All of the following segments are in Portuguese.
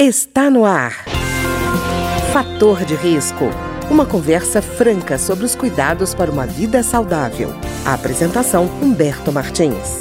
Está no ar. Fator de risco. Uma conversa franca sobre os cuidados para uma vida saudável. A apresentação Humberto Martins.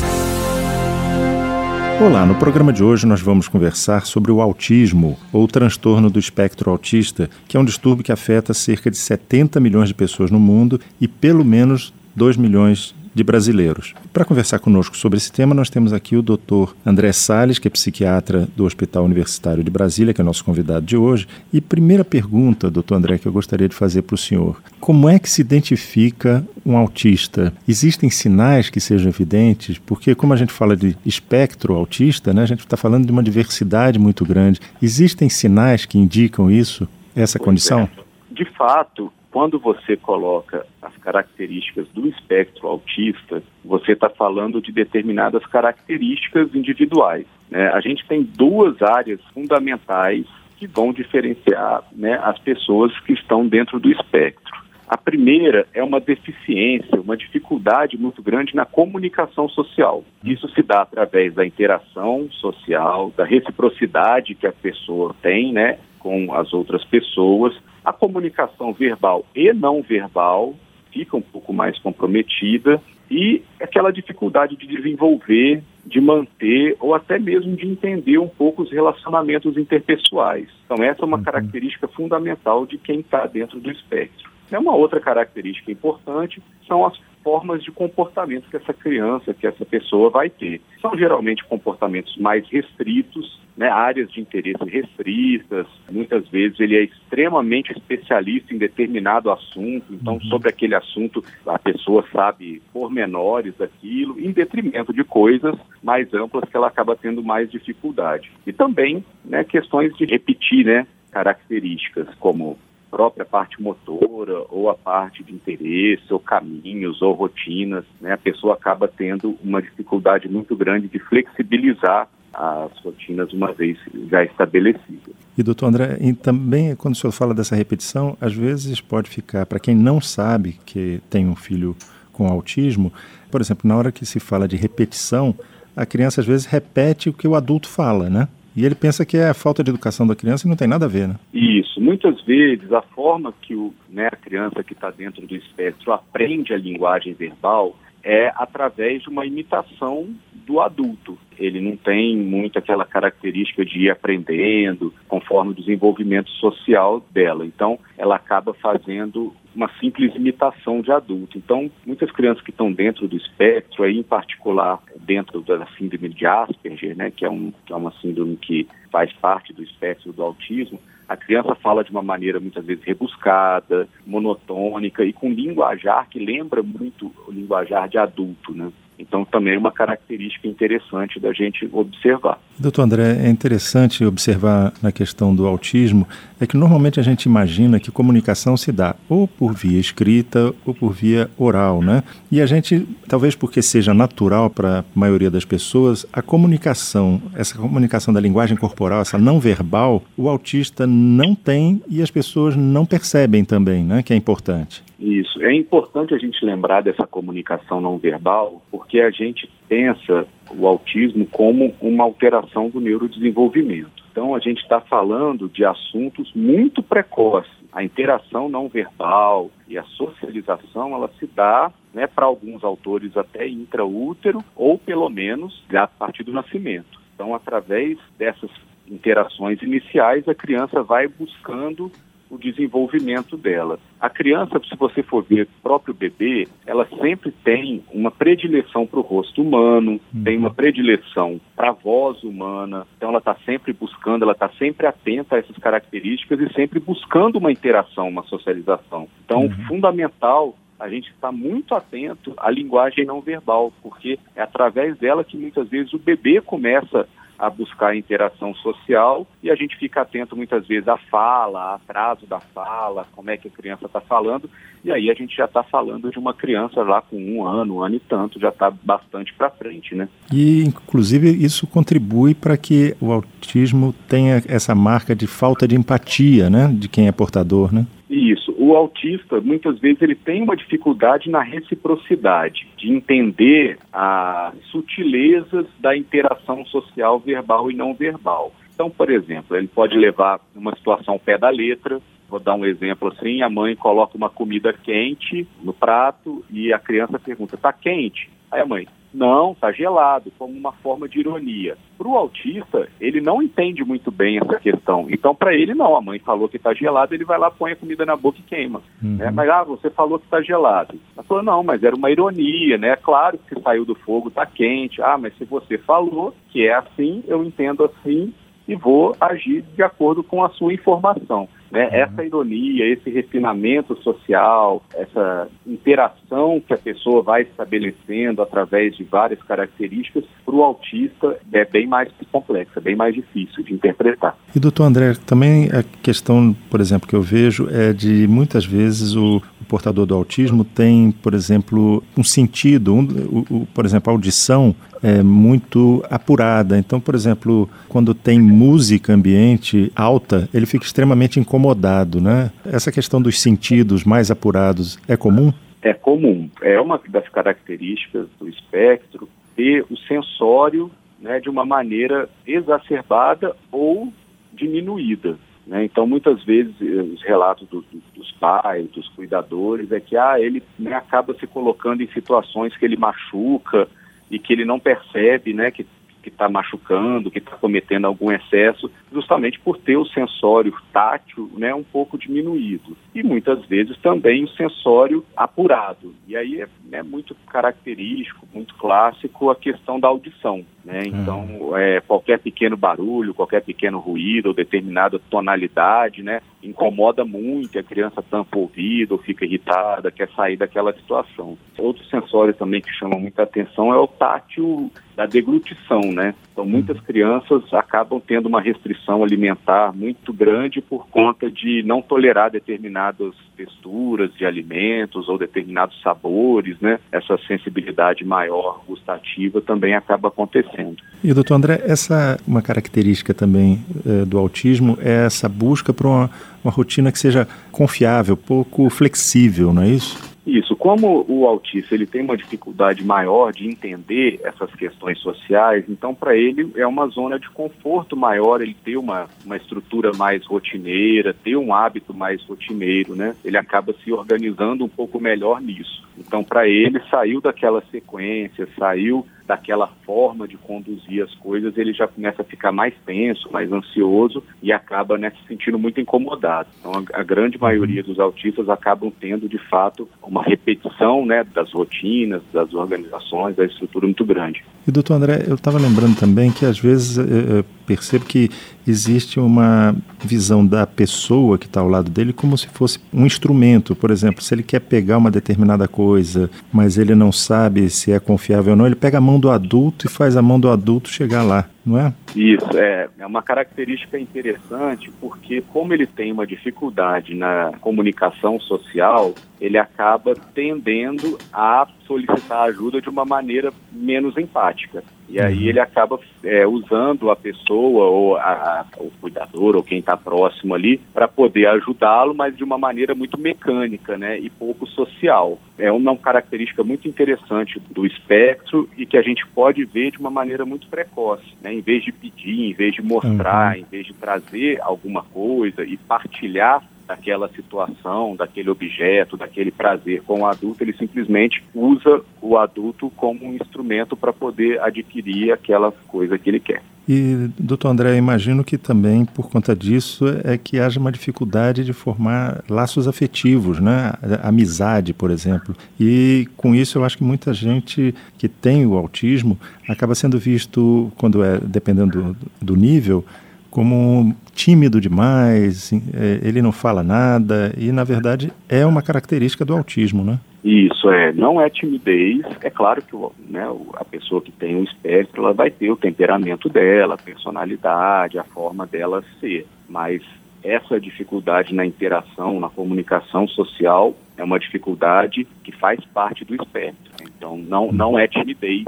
Olá, no programa de hoje nós vamos conversar sobre o autismo ou transtorno do espectro autista, que é um distúrbio que afeta cerca de 70 milhões de pessoas no mundo e pelo menos 2 milhões de brasileiros. Para conversar conosco sobre esse tema, nós temos aqui o Dr. André Sales, que é psiquiatra do Hospital Universitário de Brasília, que é nosso convidado de hoje. E primeira pergunta, doutor André, que eu gostaria de fazer para o senhor: como é que se identifica um autista? Existem sinais que sejam evidentes? Porque, como a gente fala de espectro autista, né, a gente está falando de uma diversidade muito grande. Existem sinais que indicam isso, essa pois condição? É. De fato, quando você coloca as características do espectro autista, você está falando de determinadas características individuais. Né? A gente tem duas áreas fundamentais que vão diferenciar né, as pessoas que estão dentro do espectro. A primeira é uma deficiência, uma dificuldade muito grande na comunicação social. Isso se dá através da interação social, da reciprocidade que a pessoa tem né, com as outras pessoas, a comunicação verbal e não verbal fica um pouco mais comprometida e aquela dificuldade de desenvolver, de manter ou até mesmo de entender um pouco os relacionamentos interpessoais. Então, essa é uma uhum. característica fundamental de quem está dentro do espectro. É uma outra característica importante são as formas de comportamento que essa criança, que essa pessoa vai ter. São geralmente comportamentos mais restritos, né, áreas de interesse restritas. Muitas vezes ele é extremamente especialista em determinado assunto, então uhum. sobre aquele assunto a pessoa sabe pormenores daquilo, em detrimento de coisas mais amplas que ela acaba tendo mais dificuldade. E também né, questões de repetir né, características como própria parte motora ou a parte de interesse ou caminhos ou rotinas, né, a pessoa acaba tendo uma dificuldade muito grande de flexibilizar as rotinas uma vez já estabelecidas. E doutor André, e também quando o senhor fala dessa repetição, às vezes pode ficar, para quem não sabe que tem um filho com autismo, por exemplo, na hora que se fala de repetição, a criança às vezes repete o que o adulto fala, né? E ele pensa que é falta de educação da criança e não tem nada a ver, né? Isso. Muitas vezes a forma que o, né, a criança que está dentro do espectro aprende a linguagem verbal é através de uma imitação do adulto. Ele não tem muito aquela característica de ir aprendendo conforme o desenvolvimento social dela. Então, ela acaba fazendo uma simples imitação de adulto. Então, muitas crianças que estão dentro do espectro, aí em particular dentro da síndrome de Asperger, né, que é, um, que é uma síndrome que faz parte do espectro do autismo, a criança fala de uma maneira muitas vezes rebuscada, monotônica e com linguajar que lembra muito o linguajar de adulto, né? Então, também é uma característica interessante da gente observar. Doutor André, é interessante observar na questão do autismo, é que normalmente a gente imagina que comunicação se dá ou por via escrita ou por via oral, né? E a gente, talvez porque seja natural para a maioria das pessoas, a comunicação, essa comunicação da linguagem corporal, essa não verbal, o autista não tem e as pessoas não percebem também, né? Que é importante. Isso. É importante a gente lembrar dessa comunicação não verbal, porque a gente pensa o autismo como uma alteração do neurodesenvolvimento. Então, a gente está falando de assuntos muito precoces. A interação não verbal e a socialização, ela se dá, né, para alguns autores, até intraútero, ou pelo menos a partir do nascimento. Então, através dessas interações iniciais, a criança vai buscando o desenvolvimento dela. A criança, se você for ver o próprio bebê, ela sempre tem uma predileção para o rosto humano, uhum. tem uma predileção para a voz humana, então ela está sempre buscando, ela está sempre atenta a essas características e sempre buscando uma interação, uma socialização. Então, uhum. fundamental a gente está muito atento à linguagem não verbal, porque é através dela que muitas vezes o bebê começa a buscar interação social e a gente fica atento muitas vezes à fala, atraso da fala, como é que a criança está falando, e aí a gente já está falando de uma criança lá com um ano, um ano e tanto, já está bastante para frente, né? E, inclusive, isso contribui para que o autismo tenha essa marca de falta de empatia, né, de quem é portador, né? Isso. O autista, muitas vezes, ele tem uma dificuldade na reciprocidade, de entender as sutilezas da interação social verbal e não verbal. Então, por exemplo, ele pode levar uma situação pé da letra, Vou dar um exemplo assim: a mãe coloca uma comida quente no prato e a criança pergunta: está quente? Aí a mãe: não, está gelado, como uma forma de ironia. Para o autista, ele não entende muito bem essa questão. Então, para ele, não. A mãe falou que está gelado, ele vai lá, põe a comida na boca e queima. Uhum. Né? Mas, ah, você falou que está gelado. Ela falou: não, mas era uma ironia, né? Claro que saiu do fogo, está quente. Ah, mas se você falou que é assim, eu entendo assim e vou agir de acordo com a sua informação. Né? Uhum. Essa ironia, esse refinamento social, essa interação que a pessoa vai estabelecendo através de várias características, para o autista é bem mais complexa, bem mais difícil de interpretar. E doutor André, também a questão, por exemplo, que eu vejo é de muitas vezes o, o portador do autismo tem, por exemplo, um sentido, um, o, o, por exemplo, a audição é muito apurada. Então, por exemplo, quando tem música ambiente alta, ele fica extremamente incomodado, né? Essa questão dos sentidos mais apurados é comum? É comum. É uma das características do espectro ter o sensório né, de uma maneira exacerbada ou diminuída. Né? Então, muitas vezes, eh, os relatos do, do, dos pais, dos cuidadores, é que ah, ele né, acaba se colocando em situações que ele machuca e que ele não percebe né, que que está machucando, que está cometendo algum excesso, justamente por ter o sensório tátil né, um pouco diminuído. E muitas vezes também o sensório apurado. E aí é, é muito característico, muito clássico a questão da audição. Né? Uhum. Então, é, qualquer pequeno barulho, qualquer pequeno ruído ou determinada tonalidade né, incomoda muito, a criança tampa o ouvido, ou fica irritada, quer sair daquela situação. Outro sensório também que chama muita atenção é o tátil da deglutição, né? Então, muitas crianças acabam tendo uma restrição alimentar muito grande por conta de não tolerar determinadas texturas de alimentos ou determinados sabores, né? Essa sensibilidade maior gustativa também acaba acontecendo. E, doutor André, essa uma característica também é, do autismo é essa busca por uma, uma rotina que seja confiável, pouco flexível, não é isso? Isso, como o autista ele tem uma dificuldade maior de entender essas questões sociais, então para ele é uma zona de conforto maior ele ter uma, uma estrutura mais rotineira, ter um hábito mais rotineiro, né? Ele acaba se organizando um pouco melhor nisso. Então para ele saiu daquela sequência, saiu daquela forma de conduzir as coisas, ele já começa a ficar mais tenso, mais ansioso e acaba né, se sentindo muito incomodado. Então, a, a grande maioria dos autistas acabam tendo, de fato, uma repetição né, das rotinas, das organizações, da estrutura muito grande. E, doutor André, eu estava lembrando também que, às vezes, eu percebo que existe uma visão da pessoa que está ao lado dele como se fosse um instrumento. Por exemplo, se ele quer pegar uma determinada coisa, mas ele não sabe se é confiável ou não, ele pega a mão do adulto e faz a mão do adulto chegar lá, não é? Isso, é, é uma característica interessante porque como ele tem uma dificuldade na comunicação social, ele acaba tendendo a solicitar ajuda de uma maneira menos empática. E aí uhum. ele acaba é, usando a pessoa ou a, a, o cuidador ou quem está próximo ali para poder ajudá-lo, mas de uma maneira muito mecânica né, e pouco social. É uma característica muito interessante do espectro e que a gente pode ver de uma maneira muito precoce. Né? Em vez de pedir, em vez de mostrar, uhum. em vez de trazer alguma coisa e partilhar daquela situação, daquele objeto, daquele prazer com o adulto, ele simplesmente usa o adulto como um instrumento para poder adquirir aquela coisa que ele quer. E, doutor André, imagino que também por conta disso é que haja uma dificuldade de formar laços afetivos, né? Amizade, por exemplo. E com isso eu acho que muita gente que tem o autismo acaba sendo visto, quando é, dependendo do, do nível, como tímido demais, é, ele não fala nada, e na verdade é uma característica do autismo, né? Isso, é, não é timidez, é claro que né, a pessoa que tem o espectro, ela vai ter o temperamento dela, a personalidade, a forma dela ser, mas essa dificuldade na interação, na comunicação social, é uma dificuldade que faz parte do espectro. Então, não, não é timidez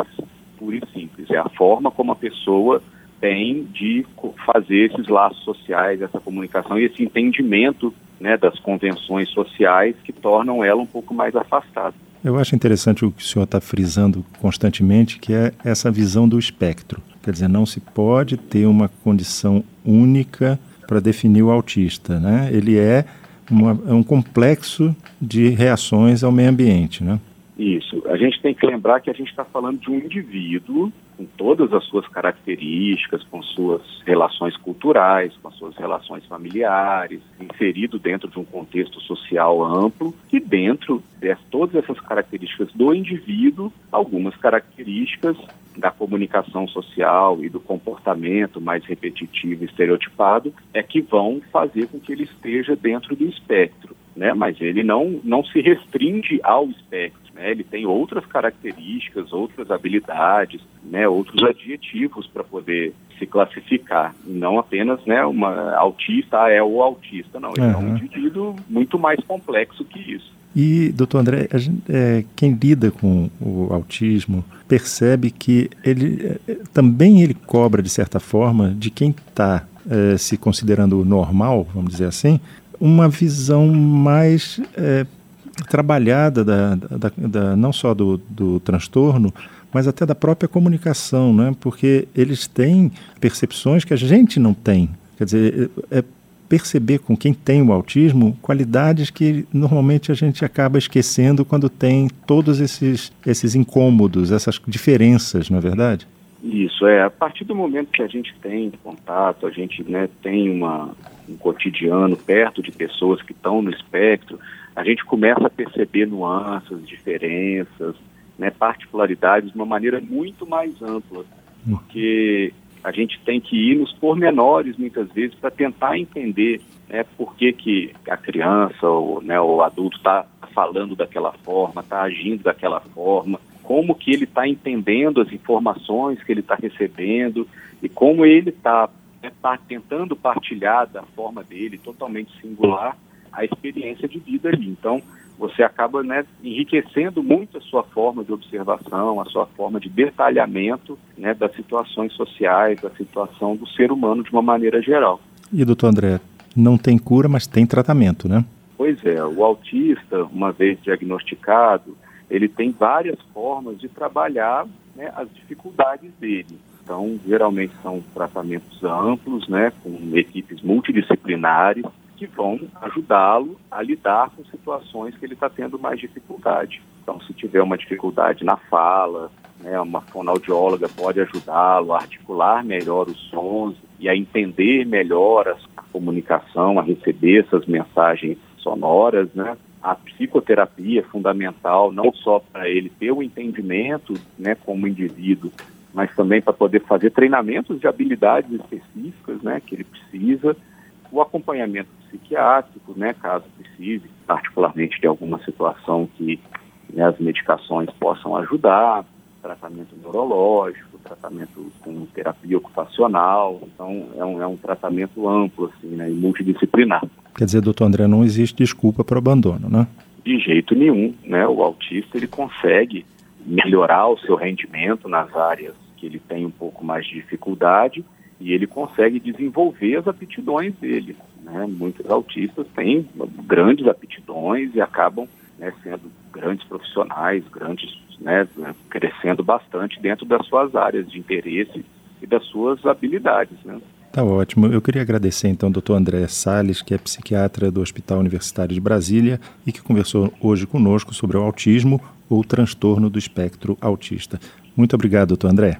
pura e simples, é a forma como a pessoa tem de fazer esses laços sociais, essa comunicação e esse entendimento né, das convenções sociais que tornam ela um pouco mais afastada. Eu acho interessante o que o senhor está frisando constantemente, que é essa visão do espectro. Quer dizer, não se pode ter uma condição única para definir o autista, né? Ele é, uma, é um complexo de reações ao meio ambiente, né? Isso. A gente tem que lembrar que a gente está falando de um indivíduo com todas as suas características, com suas relações culturais, com suas relações familiares, inserido dentro de um contexto social amplo e dentro de todas essas características do indivíduo, algumas características da comunicação social e do comportamento mais repetitivo e estereotipado é que vão fazer com que ele esteja dentro do espectro, né? Mas ele não não se restringe ao espectro né? Ele tem outras características, outras habilidades, né? outros adjetivos para poder se classificar, não apenas né, uma autista ah, é o autista, não. Ele uhum. é um indivíduo muito mais complexo que isso. E, doutor André, gente, é, quem lida com o autismo percebe que ele é, também ele cobra, de certa forma, de quem está é, se considerando normal, vamos dizer assim, uma visão mais é, trabalhada da, da, da, não só do, do transtorno, mas até da própria comunicação, né? porque eles têm percepções que a gente não tem. Quer dizer, é, é perceber com quem tem o autismo qualidades que normalmente a gente acaba esquecendo quando tem todos esses, esses incômodos, essas diferenças, não é verdade? Isso, é. A partir do momento que a gente tem contato, a gente né, tem uma, um cotidiano perto de pessoas que estão no espectro, a gente começa a perceber nuances, diferenças, né, particularidades de uma maneira muito mais ampla, porque a gente tem que ir nos pormenores muitas vezes para tentar entender né, por que, que a criança ou né, o adulto está falando daquela forma, está agindo daquela forma, como que ele está entendendo as informações que ele está recebendo e como ele está né, tá tentando partilhar da forma dele, totalmente singular, a experiência de vida ali. Então, você acaba né, enriquecendo muito a sua forma de observação, a sua forma de detalhamento né, das situações sociais, da situação do ser humano de uma maneira geral. E, doutor André, não tem cura, mas tem tratamento, né? Pois é, o autista, uma vez diagnosticado, ele tem várias formas de trabalhar né, as dificuldades dele. Então, geralmente são tratamentos amplos, né, com equipes multidisciplinares, que vão ajudá-lo a lidar com situações que ele está tendo mais dificuldade. Então, se tiver uma dificuldade na fala, né, uma fonoaudióloga pode ajudá-lo a articular melhor os sons e a entender melhor a comunicação, a receber essas mensagens sonoras, né? A psicoterapia é fundamental, não só para ele ter o entendimento, né, como indivíduo, mas também para poder fazer treinamentos de habilidades específicas, né, que ele precisa o acompanhamento psiquiátrico, né, caso precise, particularmente de alguma situação que né, as medicações possam ajudar, tratamento neurológico, tratamento com terapia ocupacional, então é um, é um tratamento amplo assim, né, e multidisciplinar. Quer dizer, doutor André, não existe desculpa para o abandono, né? De jeito nenhum, né? O autista ele consegue melhorar o seu rendimento nas áreas que ele tem um pouco mais de dificuldade e ele consegue desenvolver as aptidões dele. Né? Muitos autistas têm grandes aptidões e acabam né, sendo grandes profissionais, grandes, né, crescendo bastante dentro das suas áreas de interesse e das suas habilidades. Né? Tá ótimo. Eu queria agradecer então ao doutor André Sales, que é psiquiatra do Hospital Universitário de Brasília e que conversou hoje conosco sobre o autismo ou transtorno do espectro autista. Muito obrigado, doutor André.